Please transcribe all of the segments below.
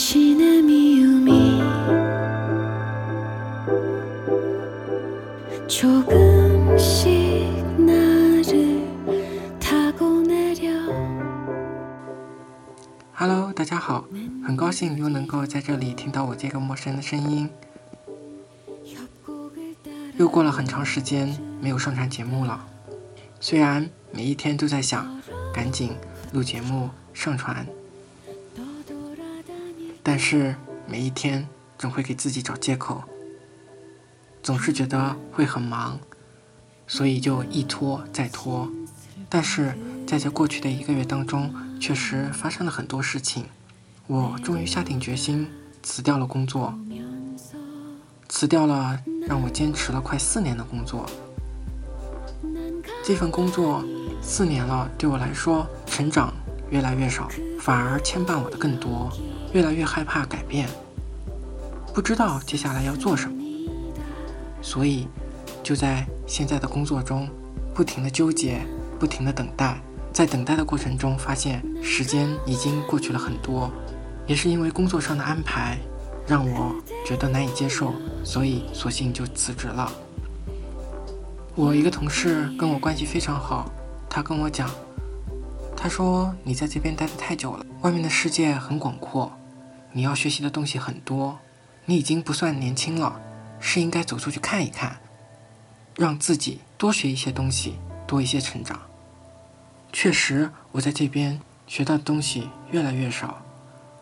당신의 미움이 조금씩 나를 타고 내려 Hello，大家好，很高兴又能够在这里听到我这个陌生的声音。 협곡을 따라 又过了很长时间没有上传节目了，虽然每一天都在想赶紧录节目上传， 떠돌아다닐 但是每一天总会给自己找借口，总是觉得会很忙，所以就一拖再拖。但是在这过去的一个月当中，确实发生了很多事情，我终于下定决心辞掉了工作，辞掉了让我坚持了快四年的工作。这份工作四年了，对我来说成长越来越少，反而牵绊我的更多，越来越害怕改变，不知道接下来要做什么，所以就在现在的工作中不停的纠结，不停的等待，在等待的过程中发现时间已经过去了很多，也是因为工作上的安排让我觉得难以接受，所以索性就辞职了。我一个同事跟我关系非常好，他跟我讲，他说你在这边待得太久了，外面的世界很广阔，你要学习的东西很多你已经不算年轻了是应该走出去看一看让自己多学一些东西多一些成长。确实我在这边学到的东西越来越少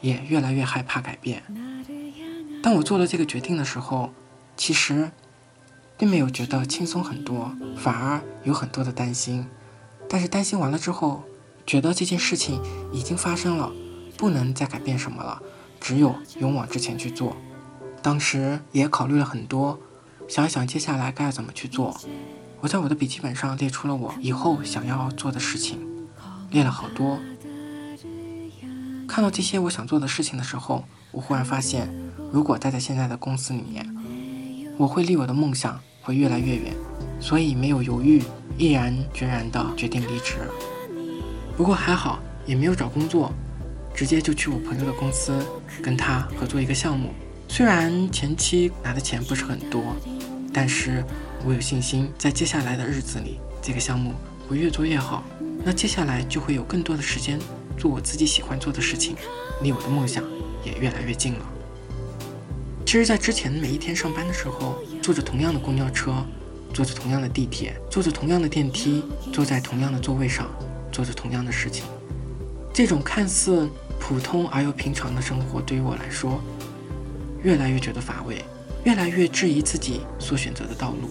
也越来越害怕改变。当我做了这个决定的时候其实并没有觉得轻松很多反而有很多的担心。但是担心完了之后觉得这件事情已经发生了不能再改变什么了只有勇往直前去做。当时也考虑了很多，想一想接下来该怎么去做。我在我的笔记本上列出了我以后想要做的事情，列了好多。看到这些我想做的事情的时候，我忽然发现，如果待在现在的公司里面，我会离我的梦想会越来越远，所以没有犹豫，毅然决然地决定离职。不过还好，也没有找工作，直接就去我朋友的公司跟他合作一个项目。虽然前期拿的钱不是很多，但是我有信心，在接下来的日子里，这个项目会越做越好。那接下来就会有更多的时间做我自己喜欢做的事情，离我的梦想也越来越近了。其实，在之前每一天上班的时候，坐着同样的公交车，坐着同样的地铁，坐着同样的电梯，坐在同样的座位上，做着同样的事情，这种看似普通而又平常的生活，对于我来说，越来越觉得乏味，越来越质疑自己所选择的道路。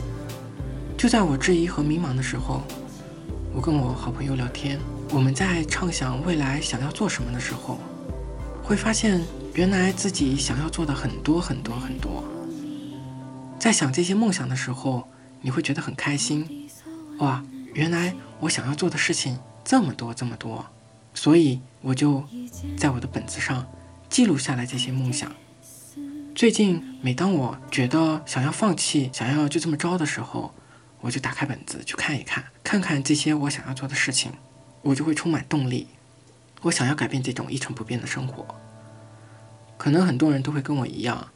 就在我质疑和迷茫的时候，我跟我好朋友聊天，我们在畅想未来想要做什么的时候，会发现原来自己想要做的很多很多很多。在想这些梦想的时候，你会觉得很开心，哇，原来我想要做的事情这么多这么多，所以我就在我的本子上记录下来这些梦想。最近每当我觉得想要放弃、想要就这么着的时候，我就打开本子去看一看，看看这些我想要做的事情，我就会充满动力。我想要改变这种一成不变的生活。可能很多人都会跟我一样，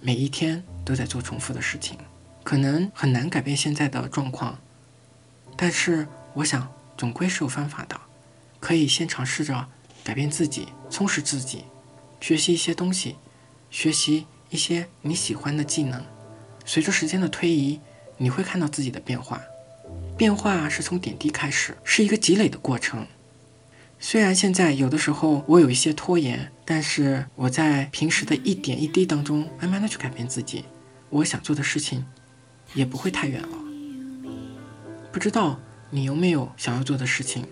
每一天都在做重复的事情，可能很难改变现在的状况。但是我想，总归是有方法的，可以先尝试着改变自己，充实自己，学习一些东西，学习一些你喜欢的技能。随着时间的推移，你会看到自己的变化。变化是从点滴开始，是一个积累的过程。虽然现在有的时候我有一些拖延，但是我在平时的一点一滴当中，慢慢的去改变自己。我想做的事情，也不会太远了。不知道你有没有想要做的事情？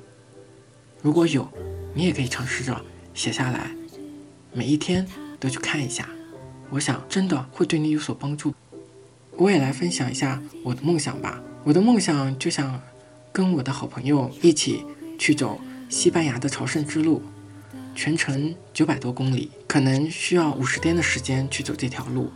如果有，你也可以尝试着写下来，每一天都去看一下。我想真的会对你有所帮助。我也来分享一下我的梦想吧。我的梦想就想跟我的好朋友一起去走西班牙的朝圣之路，全程九百多公里，可能需要五十天的时间去走这条路。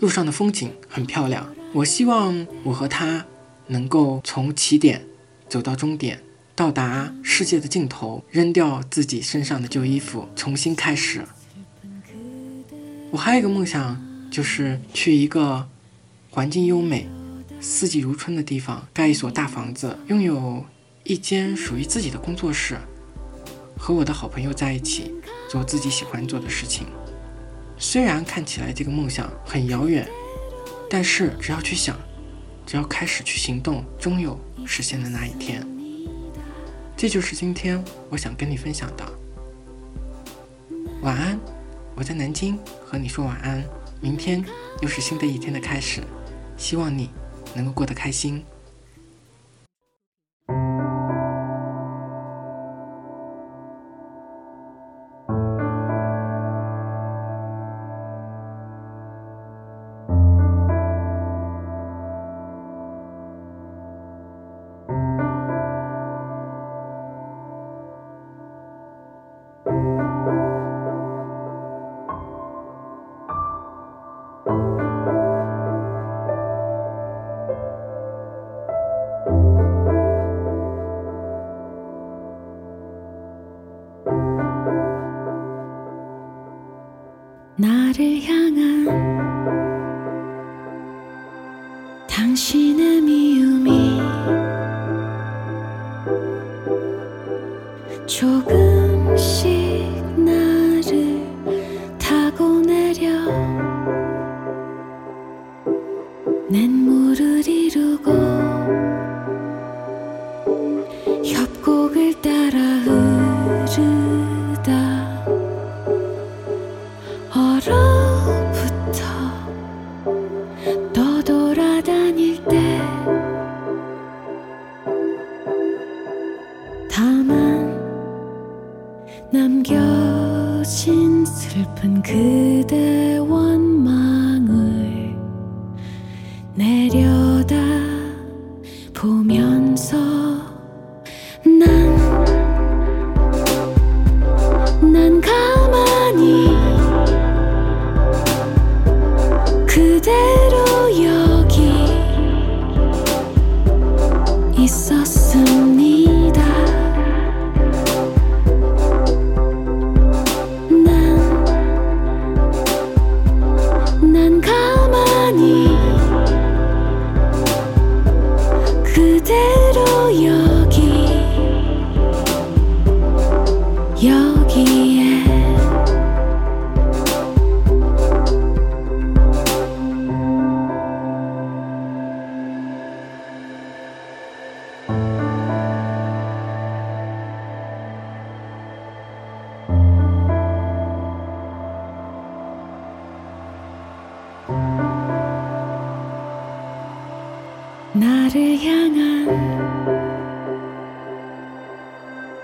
路上的风景很漂亮，我希望我和他能够从起点走到终点，到达世界的尽头，扔掉自己身上的旧衣服，重新开始。我还有一个梦想，就是去一个环境优美、四季如春的地方，盖一所大房子，拥有一间属于自己的工作室，和我的好朋友在一起，做自己喜欢做的事情。虽然看起来这个梦想很遥远，但是只要去想，只要开始去行动，终有实现的那一天。这就是今天我想跟你分享的。晚安，我在南京和你说晚安。明天又是新的一天的开始，希望你能够过得开心。 조금 있었습니다. 난 난 가만히 그대로 여기 여기에 나를 향한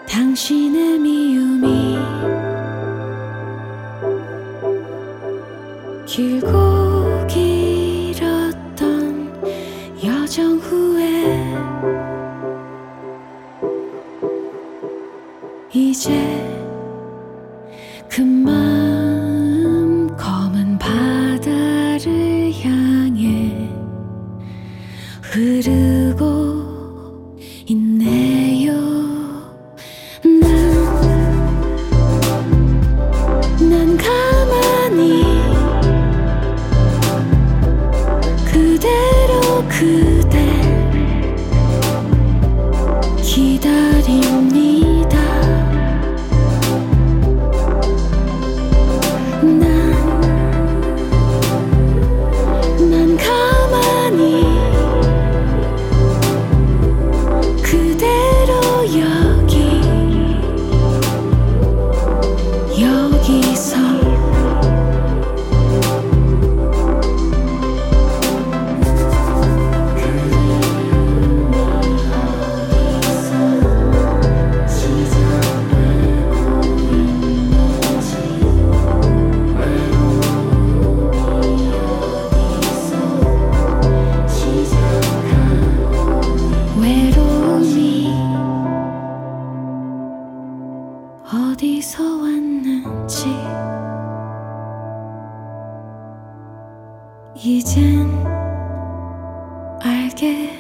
당신의 미움이 길고 길었던 여정 후에 이제 이젠 알게